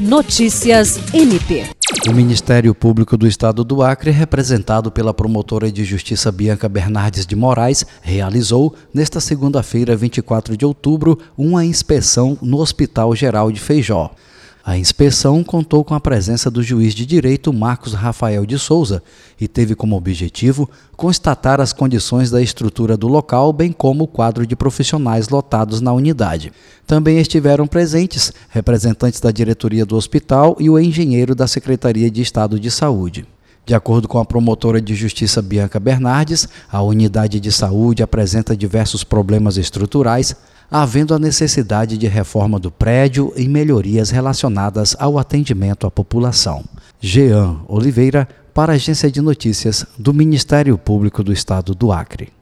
Notícias MP. O Ministério Público do Estado do Acre, representado pela promotora de justiça Bianca Bernardes de Moraes, realizou, nesta segunda-feira, 24 de outubro, uma inspeção no Hospital Geral de Feijó. A inspeção contou com a presença do juiz de direito Marcos Rafael de Souza e teve como objetivo constatar as condições da estrutura do local, bem como o quadro de profissionais lotados na unidade. Também estiveram presentes representantes da diretoria do hospital e o engenheiro da Secretaria de Estado de Saúde. De acordo com a promotora de justiça Bianca Bernardes, a unidade de saúde apresenta diversos problemas estruturais, havendo a necessidade de reforma do prédio e melhorias relacionadas ao atendimento à população. Jean Oliveira, para a Agência de Notícias do Ministério Público do Estado do Acre.